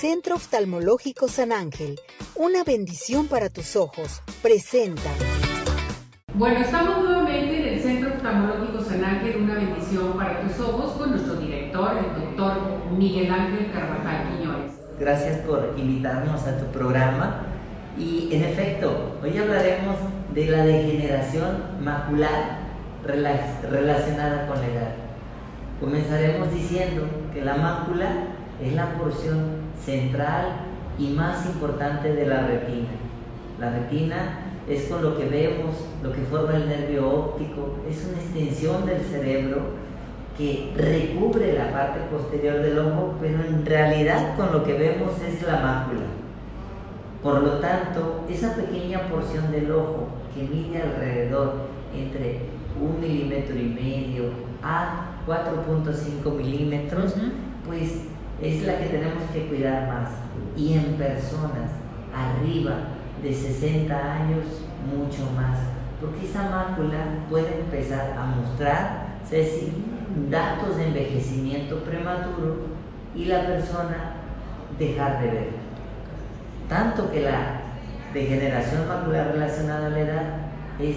Centro Oftalmológico San Ángel, una bendición para tus ojos, presenta. Bueno, estamos nuevamente en el Centro Oftalmológico San Ángel, una bendición para tus ojos, con nuestro director, el doctor Miguel Ángel Carvajal Quiñones. Gracias por invitarnos a tu programa. Y en efecto, hoy hablaremos de la degeneración macular relacionada con la edad. Comenzaremos diciendo que la mácula es la porción central y más importante de la retina. La retina es con lo que vemos, lo que forma el nervio óptico, es una extensión del cerebro que recubre la parte posterior del ojo, pero en realidad con lo que vemos es la mácula. Por lo tanto, esa pequeña porción del ojo que mide alrededor entre un milímetro y medio a 4.5 milímetros, pues es la que tenemos que cuidar más. Y en personas arriba de 60 años, mucho más. Porque esa mácula puede empezar a mostrar, decir, datos de envejecimiento prematuro y la persona dejar de ver. Tanto que la degeneración macular relacionada a la edad es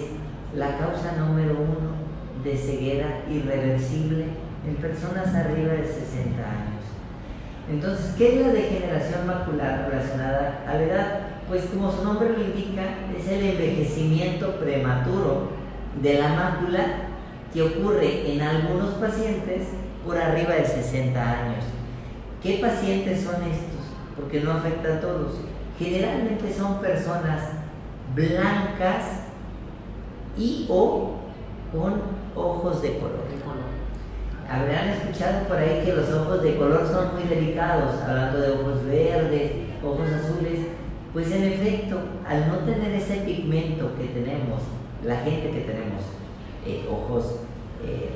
la causa número uno de ceguera irreversible en personas arriba de 60 años. Entonces, ¿qué es la degeneración macular relacionada a la edad? Pues como su nombre lo indica, es el envejecimiento prematuro de la mácula que ocurre en algunos pacientes por arriba de 60 años. ¿Qué pacientes son estos? Porque no afecta a todos. Generalmente son personas blancas y o con ojos de color. Habrán escuchado por ahí que los ojos de color son muy delicados, hablando de ojos verdes, ojos azules. Pues en efecto, al no tener ese pigmento que tenemos, la gente que tenemos eh, ojos eh,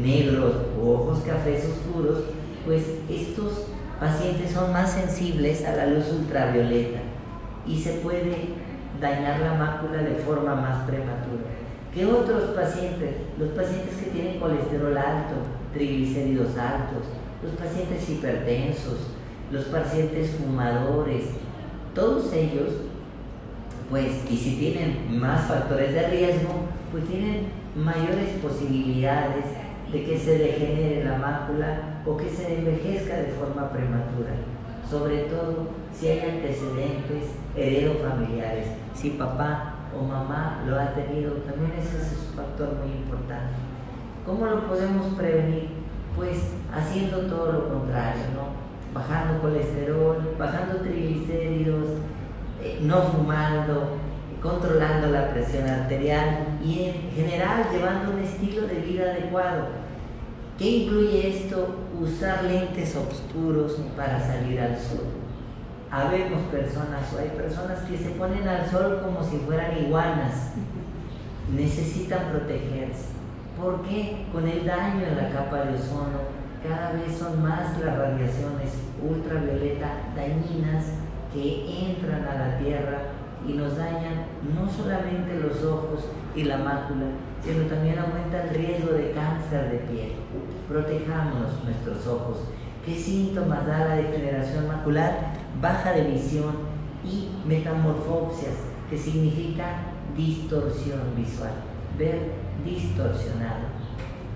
negros o ojos cafés oscuros, pues estos pacientes son más sensibles a la luz ultravioleta y se puede dañar la mácula de forma más prematura. ¿Qué otros pacientes? Los pacientes que tienen colesterol alto, triglicéridos altos, los pacientes hipertensos, los pacientes fumadores, todos ellos, pues, y si tienen más factores de riesgo, pues tienen mayores posibilidades de que se degenere la mácula o que se envejezca de forma prematura sobre todo si hay antecedentes heredofamiliares. Si papá o mamá lo ha tenido, también ese es un factor muy importante. ¿Cómo lo podemos prevenir? Pues haciendo todo lo contrario, ¿no? Bajando colesterol, bajando triglicéridos, eh, no fumando, controlando la presión arterial y en general llevando un estilo de vida adecuado ¿Qué incluye esto? Usar lentes oscuros para salir al sol. Habemos personas o hay personas que se ponen al sol como si fueran iguanas. Necesitan protegerse. ¿Por qué? Con el daño en la capa de ozono, cada vez son más las radiaciones ultravioleta dañinas que entran a la Tierra y nos dañan no solamente los ojos y la mácula, sino también aumenta el riesgo de cáncer de piel. Protejámonos nuestros ojos. ¿Qué síntomas da la degeneración macular? Baja de visión y metamorfopsias, que significa distorsión visual, ver distorsionado.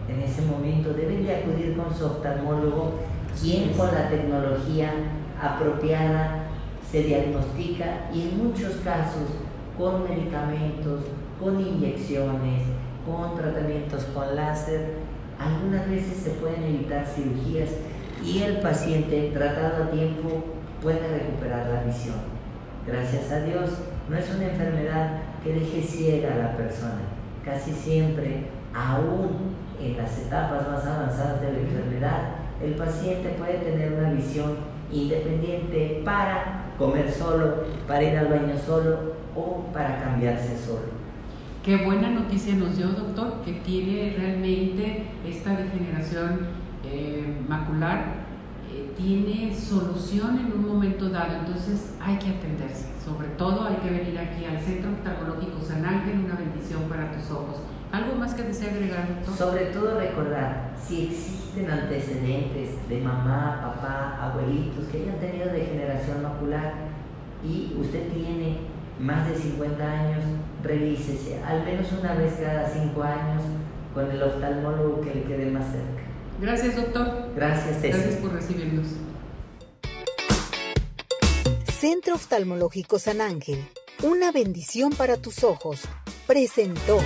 En ese momento deben de acudir con su oftalmólogo, quien con la tecnología apropiada se diagnostica y en muchos casos con medicamentos, con inyecciones, con tratamientos con láser, algunas veces se pueden evitar cirugías y el paciente tratado a tiempo puede recuperar la visión. Gracias a Dios, no es una enfermedad que deje ciega a la persona. Casi siempre, aún en las etapas más avanzadas de la enfermedad, el paciente puede tener una visión independiente para comer solo, para ir al baño solo o para cambiarse solo. Qué buena noticia nos dio, doctor, que tiene realmente esta degeneración eh, macular, eh, tiene solución en un momento dado, entonces hay que atenderse. Sobre todo hay que venir aquí al Centro Oftalmológico San Ángel, una bendición para tus ojos. ¿Algo más que desea agregar? Sobre todo recordar, si existen antecedentes de mamá, papá, abuelitos que hayan tenido degeneración macular y usted tiene más de 50 años, revísese al menos una vez cada 5 años con el oftalmólogo que le quede más cerca. Gracias, doctor. Gracias, Ceci. Gracias por recibirnos. Centro Oftalmológico San Ángel, una bendición para tus ojos, presentó.